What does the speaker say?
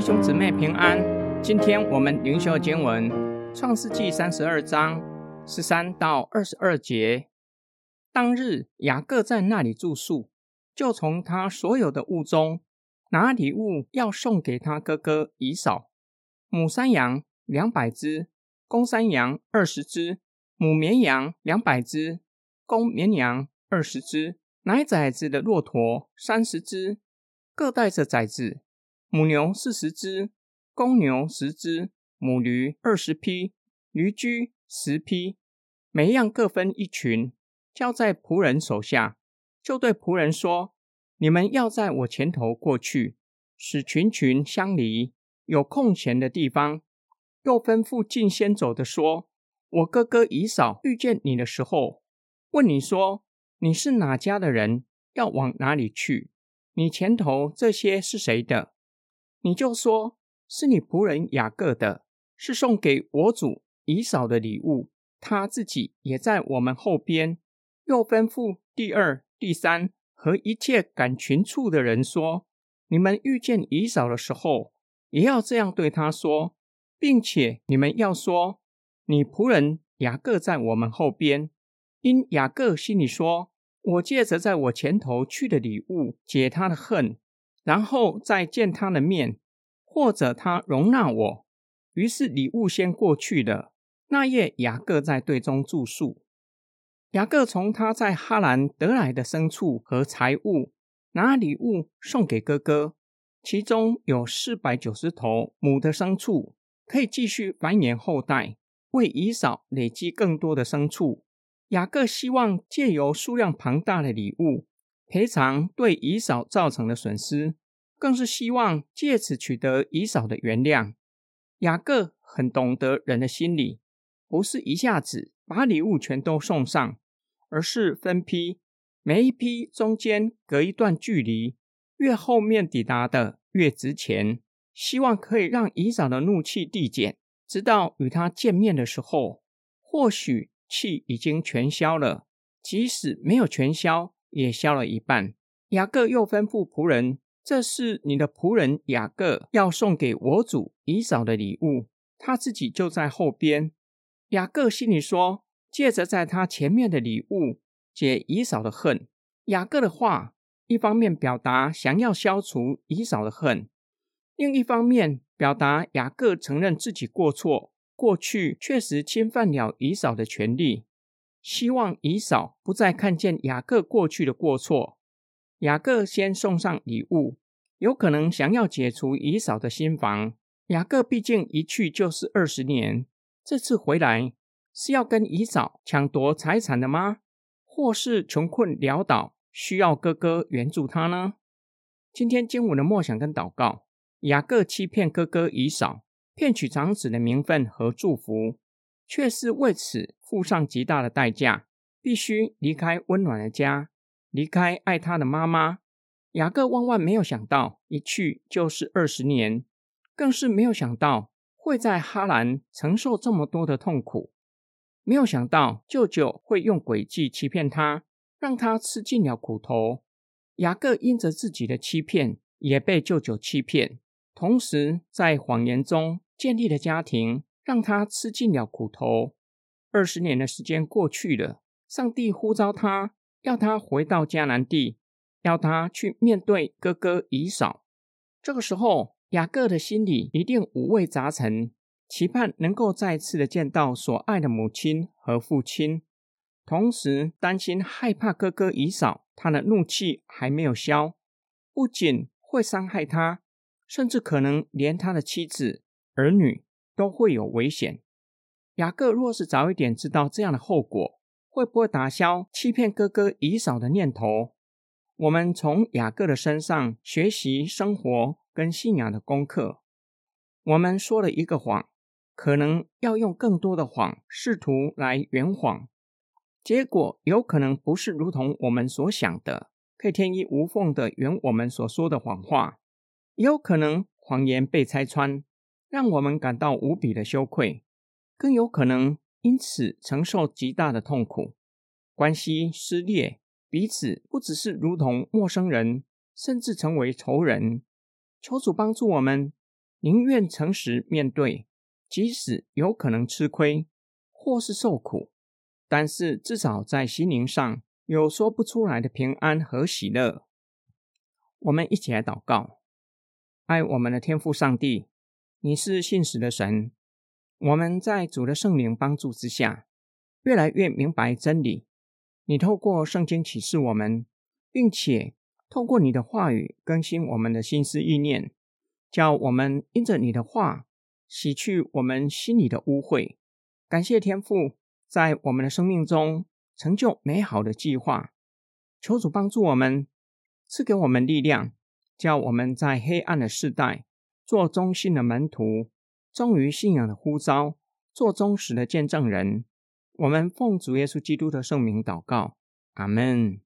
弟兄姊妹平安。今天我们灵修经文《创世纪》三十二章十三到二十二节。当日雅各在那里住宿，就从他所有的物中拿礼物要送给他哥哥以扫：母山羊两百只，公山羊二十只，母绵羊两百只，公绵羊二十只，奶崽子的骆驼三十只，各带着崽子。母牛四十只，公牛十只，母驴二十匹，驴驹十匹，每样各分一群，交在仆人手下。就对仆人说：“你们要在我前头过去，使群群相离，有空闲的地方。”又吩咐近先走的说：“我哥哥以嫂遇见你的时候，问你说你是哪家的人，要往哪里去？你前头这些是谁的？”你就说是你仆人雅各的，是送给我主以扫的礼物。他自己也在我们后边。又吩咐第二、第三和一切赶群畜的人说：你们遇见以扫的时候，也要这样对他说，并且你们要说：你仆人雅各在我们后边。因雅各心里说：我借着在我前头去的礼物解他的恨。然后再见他的面，或者他容纳我，于是礼物先过去了。那夜雅各在队中住宿。雅各从他在哈兰得来的牲畜和财物，拿礼物送给哥哥，其中有四百九十头母的牲畜，可以继续繁衍后代，为以扫累积更多的牲畜。雅各希望借由数量庞大的礼物。赔偿对姨嫂造成的损失，更是希望借此取得姨嫂的原谅。雅各很懂得人的心理，不是一下子把礼物全都送上，而是分批，每一批中间隔一段距离，越后面抵达的越值钱，希望可以让姨嫂的怒气递减，直到与他见面的时候，或许气已经全消了，即使没有全消。也消了一半。雅各又吩咐仆人：“这是你的仆人雅各要送给我主以扫的礼物。”他自己就在后边。雅各心里说：“借着在他前面的礼物解以扫的恨。”雅各的话，一方面表达想要消除以扫的恨，另一方面表达雅各承认自己过错，过去确实侵犯了以扫的权利。希望以扫不再看见雅各过去的过错。雅各先送上礼物，有可能想要解除以扫的心防。雅各毕竟一去就是二十年，这次回来是要跟以扫抢夺财产的吗？或是穷困潦倒，需要哥哥援助他呢？今天经文的默想跟祷告，雅各欺骗哥哥以扫，骗取长子的名分和祝福。却是为此付上极大的代价，必须离开温暖的家，离开爱他的妈妈。雅各万万没有想到，一去就是二十年，更是没有想到会在哈兰承受这么多的痛苦。没有想到舅舅会用诡计欺骗他，让他吃尽了苦头。雅各因着自己的欺骗，也被舅舅欺骗，同时在谎言中建立了家庭。让他吃尽了苦头。二十年的时间过去了，上帝呼召他，要他回到迦南地，要他去面对哥哥以扫。这个时候，雅各的心里一定五味杂陈，期盼能够再次的见到所爱的母亲和父亲，同时担心害怕哥哥以扫他的怒气还没有消，不仅会伤害他，甚至可能连他的妻子儿女。都会有危险。雅各若是早一点知道这样的后果，会不会打消欺骗哥哥以嫂的念头？我们从雅各的身上学习生活跟信仰的功课。我们说了一个谎，可能要用更多的谎试图来圆谎，结果有可能不是如同我们所想的，可以天衣无缝的圆我们所说的谎话，也有可能谎言被拆穿。让我们感到无比的羞愧，更有可能因此承受极大的痛苦，关系撕裂，彼此不只是如同陌生人，甚至成为仇人。求主帮助我们，宁愿诚实面对，即使有可能吃亏或是受苦，但是至少在心灵上有说不出来的平安和喜乐。我们一起来祷告，爱我们的天父上帝，你是信实的神。我们在主的圣灵帮助之下，越来越明白真理。你透过圣经启示我们，并且透过你的话语更新我们的心思意念，叫我们因着你的话洗去我们心里的污秽。感谢天父在我们的生命中成就美好的计划。求主帮助我们，赐给我们力量，叫我们在黑暗的世代做忠信的门徒。忠于信仰的呼召，做忠实的见证人。我们奉主耶稣基督的圣名祷告，阿门。